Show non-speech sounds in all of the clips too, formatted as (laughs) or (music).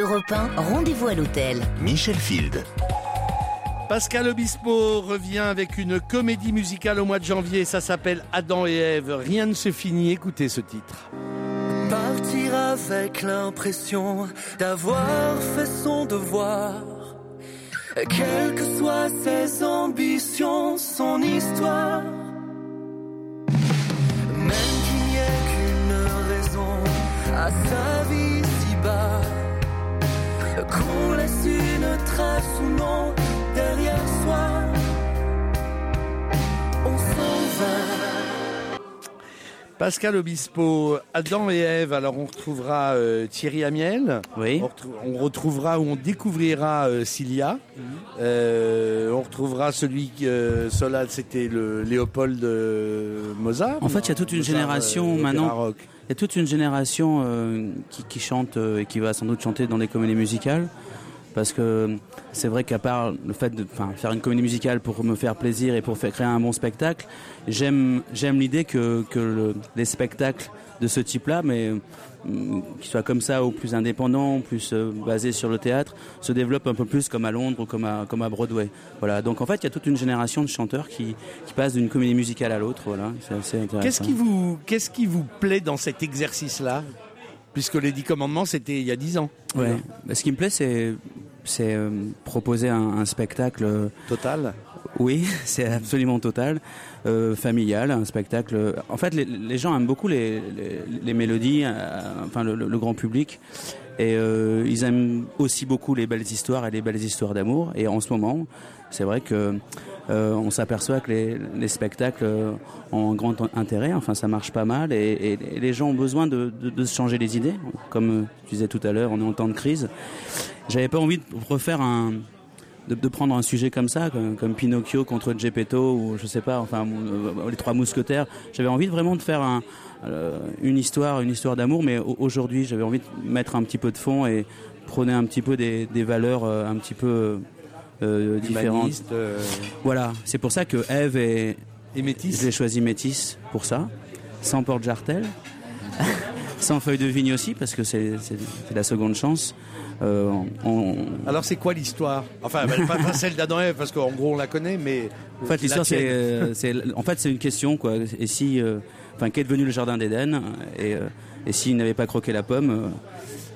Europe 1, rendez-vous à l'hôtel. Michel Field. Pascal Obispo revient avec une comédie musicale au mois de janvier. Ça s'appelle Adam et Ève. Rien ne se finit. Écoutez ce titre. Partir avec l'impression d'avoir fait son devoir. Quelles que soient ses ambitions, son histoire. Même qu'il n'y ait qu'une raison à sa vie une trace ou non derrière soi. On s'en va. Pascal Obispo, Adam et Ève. Alors on retrouvera euh, Thierry Amiel. Oui. On, retrou- on retrouvera ou on découvrira euh, Cilia. Euh, on retrouvera celui qui euh, Solal, c'était le Léopold Mozart. En fait, il y a toute une Mozart, génération maintenant. rock. Il y a toute une génération euh, qui, qui chante euh, et qui va sans doute chanter dans des comédies musicales. Parce que c'est vrai qu'à part le fait de faire une comédie musicale pour me faire plaisir et pour faire créer un bon spectacle, j'aime l'idée que, que le- les spectacles de ce type-là, mais hum, qui soient comme ça ou plus indépendants, plus euh, basés sur le théâtre, se développent un peu plus comme à Londres ou comme à, Broadway. Voilà. Donc en fait, il y a toute une génération de chanteurs qui, passent d'une comédie musicale à l'autre. Voilà. C'est intéressant. Qu'est-ce qui vous plaît dans cet exercice-là? Puisque les Dix Commandements, c'était il y a dix ans. Ouais. Bah, ce qui me plaît, c'est c'est euh, proposer un, un spectacle. euh, Total. oui, (laughs) c'est absolument total, euh, familial, un spectacle. En fait, les, les gens aiment beaucoup les, les, les mélodies, euh, enfin le, le- le grand public, et euh, ils aiment aussi beaucoup les belles histoires et les belles histoires d'amour. Et en ce moment, c'est vrai que euh, on s'aperçoit que les, les spectacles euh, ont un grand intérêt. Enfin, ça marche pas mal, et, les gens ont besoin de, se changer les idées. Comme euh, tu disais tout à l'heure, on est en temps de crise. J'avais pas envie de refaire un de, prendre un sujet comme ça, comme, Pinocchio contre Geppetto ou je sais pas, enfin les trois mousquetaires. J'avais envie vraiment de faire un, une histoire, une histoire d'amour, mais au- aujourd'hui j'avais envie de mettre un petit peu de fond et prôner un petit peu des, valeurs un petit peu différentes. Humaniste, euh, Voilà, c'est pour ça que Eve est, et métis. je l'ai choisi métis pour ça, sans porte-jartel, (laughs) sans feuille de vigne aussi parce que c'est la seconde chance. Euh, on- Alors c'est quoi l'histoire? Enfin, bah, pas, pas celle d'Adam et Ève, parce qu'en gros on la connaît, mais En fait, l'histoire, c'est, euh, en fait, c'est une question, quoi. Et si, euh, enfin, qu'est devenu le jardin d'Éden? Et, euh, et s'il n'avait pas croqué la pomme,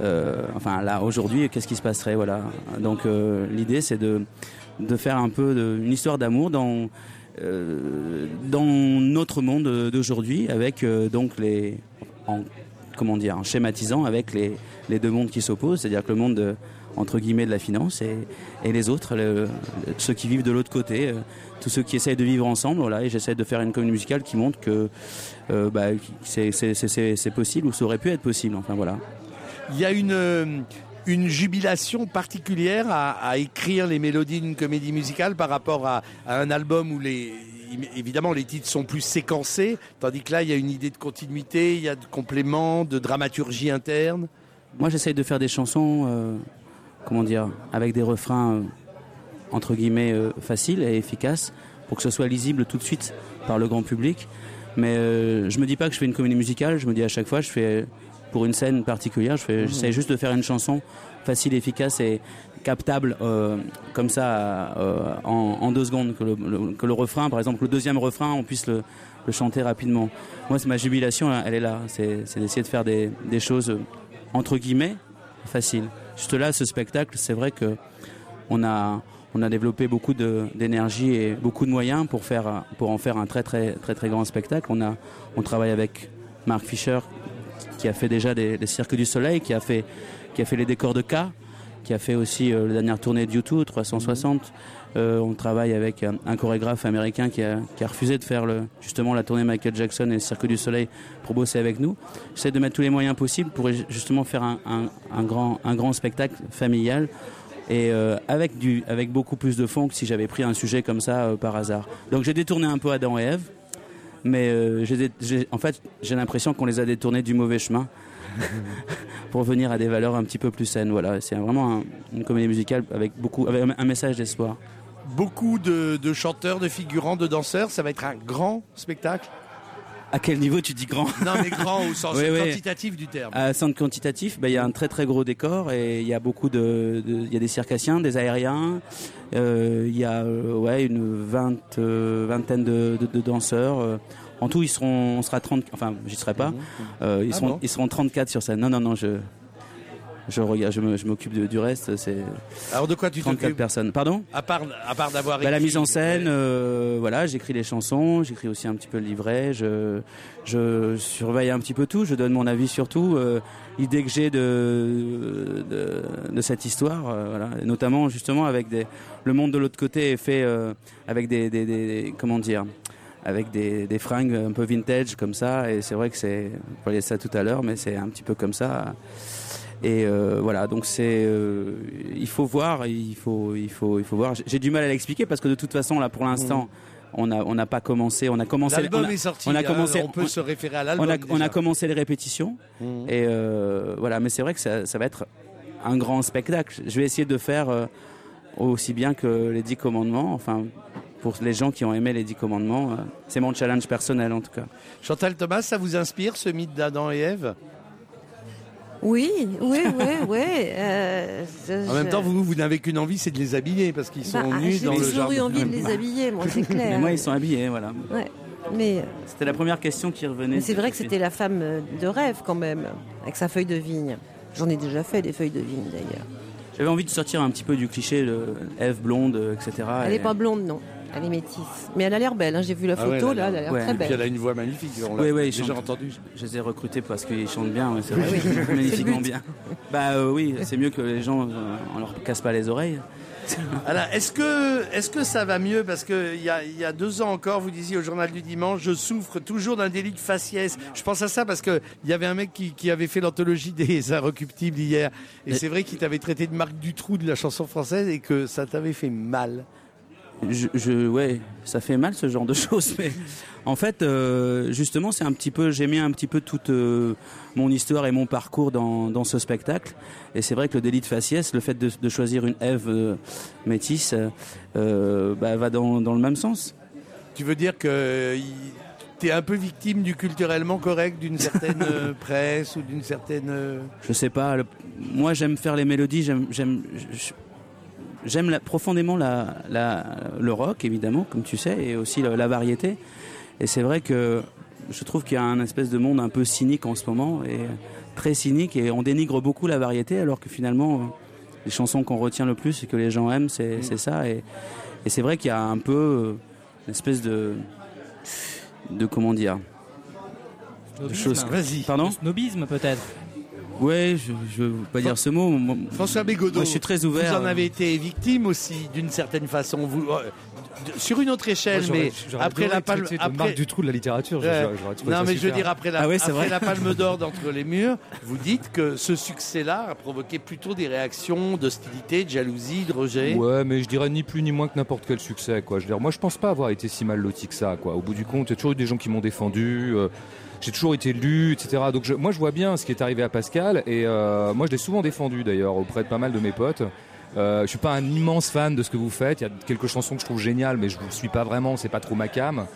euh, enfin, là, aujourd'hui, qu'est-ce qui se passerait, voilà. Donc, euh, l'idée, c'est de, faire un peu de, une histoire d'amour dans, euh, notre monde d'aujourd'hui, avec donc les, en, comment dire, en schématisant avec les, deux mondes qui s'opposent, c'est-à-dire que le monde de, entre guillemets de la finance et, les autres, ceux qui vivent de l'autre côté, tous ceux qui essayent de vivre ensemble. Voilà, et j'essaie de faire une comédie musicale qui montre que bah, c'est possible ou ça aurait pu être possible. Enfin voilà. Il y a une, euh, jubilation particulière à, écrire les mélodies d'une comédie musicale par rapport à, un album où les évidemment les titres sont plus séquencés, tandis que là il y a une idée de continuité, il y a de compléments, de dramaturgie interne. Moi, j'essaye de faire des chansons, euh, comment dire, avec des refrains euh, entre guillemets euh, faciles et efficaces pour que ce soit lisible tout de suite par le grand public. Mais je me dis pas que je fais une comédie musicale. Je me dis à chaque fois, je fais pour une scène particulière, fais, j'essaie juste de faire une chanson facile, efficace et captable euh, comme ça euh, en, en deux secondes. Que le, le- que le refrain, par exemple, le deuxième refrain, on puisse le, le chanter rapidement. Moi, c'est ma jubilation, elle est là. C'est, d'essayer de faire des, des choses entre guillemets faciles. Juste là, ce spectacle, c'est vrai que on a on a développé beaucoup d'énergie et beaucoup de moyens pour faire pour en faire un très très très très grand spectacle. On a on travaille avec Mark Fisher qui a fait déjà des Cirques du Soleil, qui a fait qui a fait les décors de K, qui a fait aussi euh, la dernière tournée de YouTube 360. Euh, on travaille avec un, chorégraphe américain qui a, refusé de faire justement la tournée Michael Jackson et le Cirque du Soleil pour bosser avec nous. J'essaie de mettre tous les moyens possibles pour justement faire un, grand, un grand spectacle familial et euh, avec, du, avec beaucoup plus de fond que si j'avais pris un sujet comme ça par hasard. Donc j'ai détourné un peu Adam et Ève, mais euh, en fait j'ai l'impression qu'on les a détournés du mauvais chemin (laughs) pour venir à des valeurs un petit peu plus saines. Voilà, c'est vraiment un- une comédie musicale avec beaucoup, avec un- un message d'espoir. Beaucoup de, de chanteurs, de figurants, de danseurs, ça va être un grand spectacle. À quel niveau tu dis grand Non, mais grand au sens (laughs) Oui, oui. quantitatif du terme. À centre quantitatif, ben, il y a un très très gros décor et il y a beaucoup de, il y a des circassiens, des aériens, euh, il y a euh, ouais une vingt, euh, vingtaine de, de- de danseurs. En tout, ils seront, on sera 30, enfin, j'y serai pas. Euh, ils Ah seront, bon ils seront 34 sur scène. Non, non, non, je, je regarde, je m'occupe de- du reste. C'est Alors de quoi tu 34 t'occupes personnes. Pardon À part, à part d'avoir bah, la mise en scène, euh, voilà, j'écris les chansons, j'écris aussi un petit peu le livret, je, je surveille un petit peu tout, je donne mon avis sur tout, euh, l'idée que j'ai de, de, de cette histoire, euh, voilà, et notamment justement avec des, le monde de l'autre côté est fait euh, avec des, des, des- comment dire, avec des, des fringues un peu vintage comme ça, et c'est vrai que c'est, vous voyez ça tout à l'heure, mais c'est un petit peu comme ça. Et euh, voilà, donc c'est, euh, il faut voir, il faut, il faut, il faut voir. J'ai- du mal à l'expliquer parce que de toute façon là, pour l'instant, on a, on n'a pas commencé, on a commencé. L'album a- est sorti. on a hein, commencé- on peut on- se référer à l'album. on a, on a commencé les répétitions Mhm. et euh, voilà, mais c'est vrai que ça, ça va être un grand spectacle. Je vais essayer de faire euh, aussi bien que les Dix Commandements, enfin pour les gens qui ont aimé les Dix Commandements, euh, c'est mon challenge personnel en tout cas. Chantal Thomas, ça vous inspire ce mythe d'Adam et Ève? Oui, oui, oui, oui. euh, je- En même temps, vous, vous n'avez qu'une envie, c'est de les habiller parce qu'ils sont Bah, nus J'ai dans le toujours eu jardin. envie de les habiller, moi, c'est (laughs) Mais clair. moi, ils sont habillés, voilà. Ouais. Mais, C'était la première question qui revenait. mais c'est vrai que c'était la femme euh, de rêve quand même, avec sa feuille de vigne. J'en ai déjà fait des feuilles de vigne d'ailleurs. J'avais envie de sortir un petit peu du cliché de Ève blonde, euh, etc. Elle Et- n'est pas blonde, non. Elle est métisse. Mais elle a l'air belle, hein. j'ai vu la Ah ouais, photo, elle a là, elle a l'air ouais. très Et puis elle belle. a une voix magnifique. On l'a Oui, oui, déjà entendu. Je les ai recrutés parce qu'ils chantent bien, ouais, c'est vrai. Oui, c'est le magnifiquement bien. Bah euh, oui, c'est mieux que les gens, euh, on leur casse pas les oreilles. (laughs) Alors, est-ce que, est-ce que ça va mieux? Parce qu'il y a, il y a deux ans encore, vous disiez au journal du dimanche, je souffre toujours d'un délit de faciès. Je pense à ça parce qu'il y avait un mec qui, qui avait fait l'anthologie des (laughs) Inrecuptibles hier. Et c'est vrai qu'il t'avait traité de Marc Dutroux de la chanson française et que ça t'avait fait mal. Je, je- ouais, ça fait mal ce genre de (laughs) choses, mais en fait, euh, justement, c'est un petit peu, j'ai mis un petit peu toute euh, mon histoire et mon parcours dans, dans ce spectacle. Et c'est vrai que le délit de faciès, le fait de, de choisir une Ève euh, métisse, euh, bah, va dans, dans le même sens. Tu veux dire que tu es un peu victime du culturellement correct d'une (laughs) certaine euh, presse ou d'une certaine... euh, Je sais pas. le- moi, j'aime faire les mélodies. J'aime, j'aime, j'aime profondément la, la- le rock, évidemment, comme tu sais, et aussi la, la variété. Et c'est vrai que je trouve qu'il y a un espèce de monde un peu cynique en ce moment, et très cynique, et on dénigre beaucoup la variété, alors que finalement, euh, les chansons qu'on retient le plus et que les gens aiment, c'est, c'est ça. Et, et c'est vrai qu'il y a un peu euh, une espèce de, de comment dire, de choses. Vas-y. Pardon? Le snobisme peut-être. Ouais, je, je veux pas dire ce mot. Moi- François Bégodeau, Moi, je suis très ouvert. vous en avez été victime aussi d'une certaine façon. Vous, euh, sur une autre échelle, Moi, mais après la palme, après, Marc Dutroux de la littérature. je- non mais je veux dire après la, Ah ouais, c'est après vrai. la Palme d'Or (laughs) d'entre les murs, vous dites que ce succès-là a provoqué plutôt des réactions d'hostilité, de jalousie, de rejet. Ouais, mais je dirais ni plus ni moins que n'importe quel succès, quoi. Je veux dire, moi, je pense pas avoir été si mal loti que ça, quoi. Au bout du compte, il y a toujours eu des gens qui m'ont défendu. euh, j'ai toujours été lu, etc. Donc, je- moi, je vois bien ce qui est arrivé à Pascal, et euh, moi, je l'ai souvent défendu, d'ailleurs, auprès de pas mal de mes potes. Euh, je suis pas un immense fan de ce que vous faites. Il y a quelques chansons que je trouve géniales, mais je vous suis pas vraiment. C'est pas trop ma cam.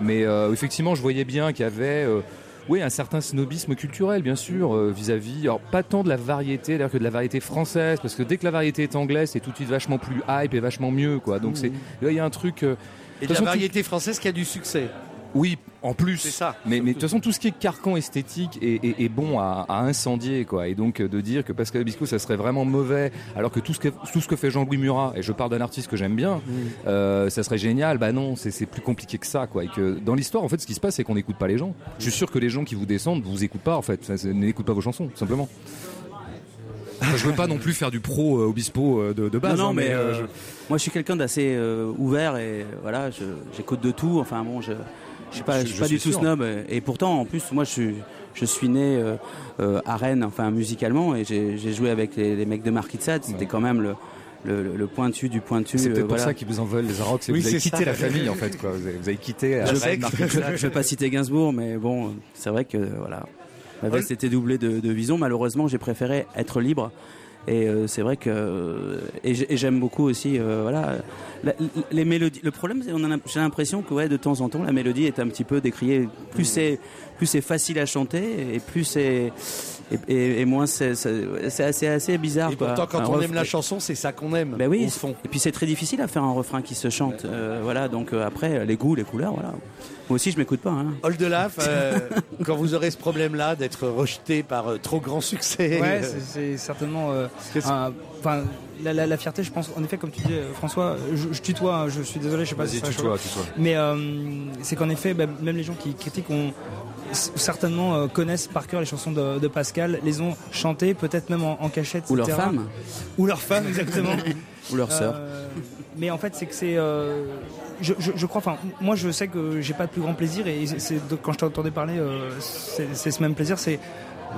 Mais euh, effectivement, je voyais bien qu'il y avait. euh, oui, un certain snobisme culturel, bien sûr, euh, vis-à-vis, alors pas tant de la variété, d'ailleurs que de la variété française, parce que dès que la variété est anglaise, c'est tout de suite vachement plus hype et vachement mieux, quoi. Donc c'est, là, il y a un truc, Et de la variété française qui a du succès. Oui, en plus. C'est ça. Mais, mais de toute façon, tout ce qui est carcan esthétique est, est- est bon à, à incendier, quoi. Et donc, euh, de dire que Pascal Obispo, ça serait vraiment mauvais, alors que tout ce que, tout ce que fait Jean-Louis Murat, et je parle d'un artiste que j'aime bien, euh, ça serait génial. Bah non, c'est plus compliqué que ça, quoi. Et que dans l'histoire, en fait, ce qui se passe, c'est qu'on n'écoute pas les gens. Je suis sûr que les gens qui vous descendent, vous écoutent pas, en fait. N'écoutent pas vos chansons, tout simplement. Enfin, je veux pas non plus faire du pro euh, Obispo euh, de, de base. non, non, hein, mais, euh, je- moi je suis quelqu'un d'assez ouvert et voilà, j'écoute de tout. Enfin bon, je, je suis pas, Je- je suis je pas suis du tout sûr. snob. Et, et pourtant, en plus, moi je suis, je suis né euh, euh, à Rennes, enfin musicalement, et j'ai j'ai joué avec les, les mecs de Marquis de Sade. C'était Ouais. quand même le, le, le pointu du pointu. c'est euh, peut-être pour voilà. ça qu'ils vous en veulent les Arocs, c'est Oui, vous avez c'est quitté ça. la famille en fait quoi. Vous avez, vous avez quitté. euh, Je, Avec- (laughs) je, je vais pas citer Gainsbourg, mais bon, c'est vrai que voilà, ma veste était doublée de, de Vison. Malheureusement, j'ai préféré être libre Et euh, c'est vrai que euh, et j'ai- et j'aime beaucoup aussi euh, voilà la- les mélodies. Le problème, c'est on a- j'ai l'impression que ouais, de temps en temps la mélodie est un petit peu décriée. Plus c'est plus c'est facile à chanter et plus c'est et, et- et moins c'est assez, assez bizarre. Et quoi. pourtant, quand Un on ref- aime la chanson, c'est ça qu'on aime. ben oui, au fond. et puis c'est très difficile à faire un refrain qui se chante. Euh, voilà, donc euh, après les goûts, les couleurs, voilà. Moi aussi, je m'écoute pas. Hein. Oldelaf, euh, (laughs) quand vous aurez ce problème-là d'être rejeté par euh, trop grand succès. Ouais, euh, c'est- certainement. euh, Enfin, la, la- la fierté, je pense, en effet, comme tu dis, François, je, je tutoie, hein, je suis désolé, je sais pas si Vas-y, ça tu choque. toi, tu toi. Mais euh, c'est qu'en effet, bah, même les gens qui critiquent ont certainement euh, connaissent par cœur les chansons de, de Pascal, les ont chantées, peut-être même en, en cachette. Ou leur femme, Ou leur femme, exactement. (laughs) ou leur sœur. Euh, mais en fait, c'est que c'est. euh, je, je, je crois, enfin, moi je sais que j'ai pas de plus grand plaisir et c'est- quand je t'entendais parler, euh, c'est c'est ce même plaisir, c'est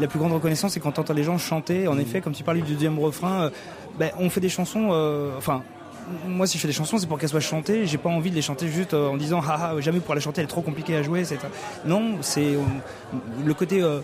la plus grande reconnaissance, c'est quand t'entends les gens chanter. En effet, comme tu parlais du deuxième refrain, euh, ben, on fait des chansons, euh, enfin. Moi, si je fais des chansons, c'est pour qu'elles soient chantées. J'ai pas envie de les chanter juste euh, en disant, ah, jamais pour la chanter, elle est trop compliquée à jouer. Non, c'est euh, le côté euh,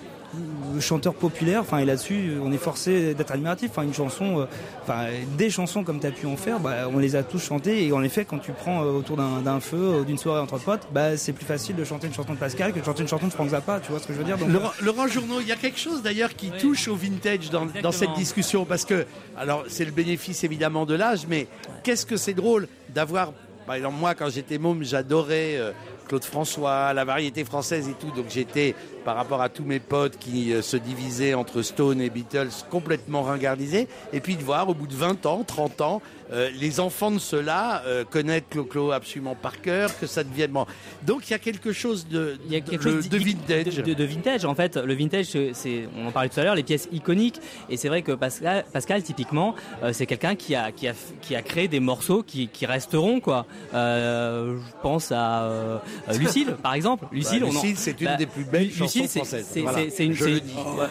chanteur populaire, enfin et là-dessus on est forcé d'être admiratif. Enfin une chanson, euh, enfin des chansons comme tu as pu en faire, bah, on les a tous chantées et en effet quand tu prends euh, autour d'un feu ou d'une soirée entre potes, bah c'est plus facile de chanter une chanson de Pascal que de chanter une chanson de Frank Zappa. Tu vois ce que je veux dire? Donc, Laurent, Laurent Journeau, il y a quelque chose d'ailleurs qui touche au vintage dans, dans cette discussion parce que, alors c'est le bénéfice évidemment de l'âge, mais qu'est-ce que c'est drôle d'avoir, par exemple moi quand j'étais môme, j'adorais euh, Claude François, la variété française et tout, donc j'étais par rapport à tous mes potes qui euh, se divisaient entre Stone et Beatles complètement ringardisés, et puis de voir au bout de 20 ans, 30 ans, euh, les enfants de ceux-là euh, connaître Clo-Clo absolument par cœur, que ça devienne... bon. Donc il y a quelque chose de, Il y a de- quelque de- chose de vintage. De, vintage, en fait. Le vintage, c'est- on en parlait tout à l'heure, les pièces iconiques. Et c'est vrai que Pascal, Pascal typiquement, euh, c'est quelqu'un qui a, qui, a, qui a créé des morceaux qui, qui resteront, quoi. Euh, je pense à (laughs) Lucille, par exemple. Lucille, Bah, on en- Lucille, c'est une bah, des plus belles chansons c'est- Voilà. une- Je. Ouais.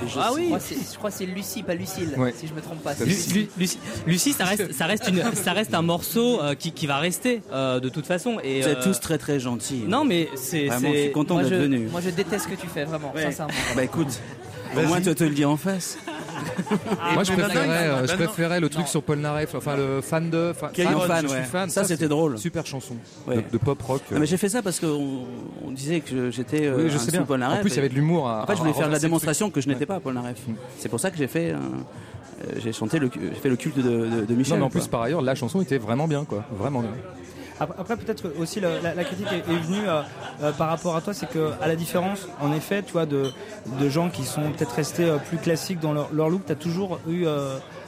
Je Ah oui. Je crois que c'est Lucie, pas Lucille, Ouais. si je me trompe pas. Lucie, Lucie, ça reste, ça reste une, ça reste un morceau euh, qui, qui va rester euh, de toute façon. Et Vous êtes euh, tous très très gentils. Non, mais c'est, Vraiment, je suis content moi, d'être je, venu. moi, je déteste ce que tu fais, vraiment, Ouais. sincèrement. Bah écoute, au moins tu te le dis en face. Moi, je préférais, euh, je préférais le truc Non. sur Paul Naref, enfin le fan de. Fan, fan, fan, je suis ouais. fan. Ça, c'était drôle. Super chanson Ouais. de, de pop rock. Non, mais j'ai fait ça parce qu'on on disait que j'étais euh, oui, je un sais bien. Paul En Naref plus, il y avait de l'humour. à- En fait, je voulais faire la démonstration que je n'étais pas Paul Naref. C'est pour ça que j'ai fait, euh, euh, j'ai chanté le, j'ai fait le culte de, de, de Michel. Non, mais en quoi. plus, par ailleurs, la chanson était vraiment bien, quoi. Vraiment bien. Après, peut-être aussi la, critique est, venue euh, euh, par rapport à toi, c'est que à la différence, en effet, tu vois, de, de gens qui sont peut-être restés euh, plus classiques dans leur, leur look, tu as toujours eu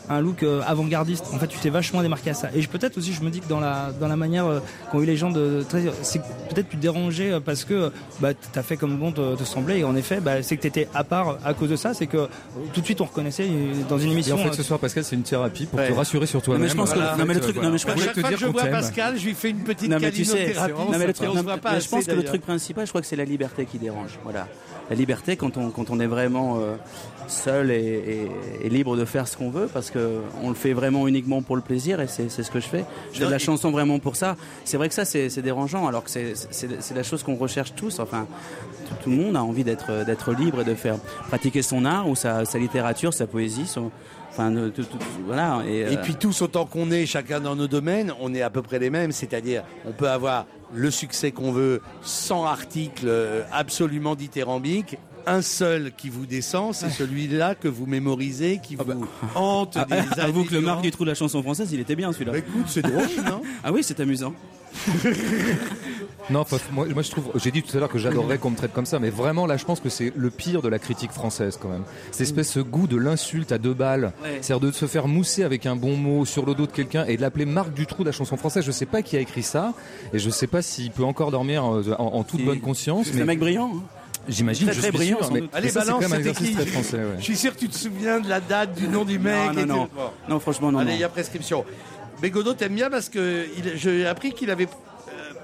un look euh, avant-gardiste. En fait, tu t'es vachement démarqué à ça. Et peut-être aussi, je me dis que dans la dans la manière euh, qu'ont eu les gens de, très- c'est que peut-être tu te dérangeais euh, parce que bah t'as fait comme bon te, te semblait. Et en effet, bah, c'est que t'étais à part à cause de ça. C'est que tout de suite on reconnaissait dans une Et émission. en fait, euh, ce soir, Pascal, c'est une thérapie pour Ouais. te rassurer sur Non, toi-même. mais je pense que- Voilà. non, mais le truc- non, mais je chaque fois que je vois. Pascal, je lui fais une petite Non mais tu sais, non, mais le truc, Et non, mais je pense que le truc principal, je crois que c'est la liberté qui dérange. Voilà, la liberté quand on quand on est vraiment euh, seul et, et- et libre de faire ce qu'on veut, parce que on le fait vraiment uniquement pour le plaisir et c'est c'est ce que je fais. Je fais de la chanson vraiment pour ça. C'est vrai que ça c'est c'est dérangeant, alors que c'est c'est c'est la chose qu'on recherche tous. Enfin, tout, le monde a envie d'être d'être libre et de faire pratiquer son art ou sa, sa littérature, sa poésie, son Enfin, de- tout- tout- voilà. Et, Et euh, puis tous autant qu'on est, chacun dans nos domaines, on est à peu près les mêmes. C'est-à-dire, on peut avoir le succès qu'on veut, sans articles euh, absolument dithyrambiques. Un seul qui vous descend, c'est celui-là que vous mémorisez, qui vous hante (laughs) ah, des ah, avoue que le marque du trou de la chanson française, il était bien celui-là. Bah, écoute, c'est drôle, non? Ah oui, c'est amusant. (laughs) Non, faut- moi, moi, je trouve, j'ai dit tout à l'heure que j'adorerais qu'on me traite comme ça, mais vraiment là je pense que c'est le pire de la critique française quand même. Cette espèce ce goût de l'insulte à deux balles, Ouais. c'est-à-dire de se faire mousser avec un bon mot sur le dos de quelqu'un et de l'appeler Marc Dutroux de la chanson française. Je sais pas qui a écrit ça et je sais pas s'il peut encore dormir euh, en, en toute bonne conscience. C'est un mec brillant. hein. J'imagine, très, je très suis brillant, sûr, mais, mais Allez, ça, c'est balance, quand même un c'était exercice qui très français. ouais. Je suis sûr que tu te souviens de la date, du nom du mec. Non, non, et non. tout. Bon. Non, franchement, non. Allez, non. il y a prescription. Bégodeau, t'aimes bien parce que il- j'ai appris qu'il avait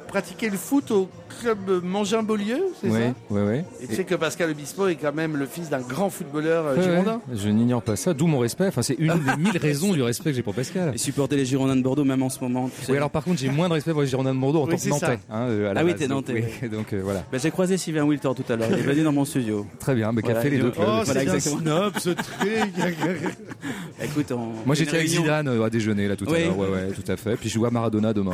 pratiqué le foot au club Mangin-Beaulieu, c'est Oui, ça oui, oui. Et tu sais que Pascal Obispo est quand même le fils d'un grand footballeur euh, Ouais, girondin ouais, Je n'ignore pas ça, d'où mon respect. Enfin, c'est une des mille (laughs) raisons du respect que j'ai pour Pascal. Et supporter les Girondins de Bordeaux même en ce moment. tu sais. Oui, alors par contre, j'ai moins de respect pour les Girondins de Bordeaux en Oui, tant que. Nantais. hein, euh, à la Ah oui, t'es Donc, Nantais, oui, (laughs) Donc euh, voilà. Bah, j'ai croisé Sylvain Wilter tout à l'heure. Il est venu dans mon studio. Très bien, mais qu'a Voilà, fait les et deux clubs Oh, Voilà, c'est snob ce truc (laughs) Écoute, on- Moi j'étais avec. Zidane euh, à déjeuner là tout à l'heure. Ouais, ouais, tout à fait. Puis je joue à Maradona demain.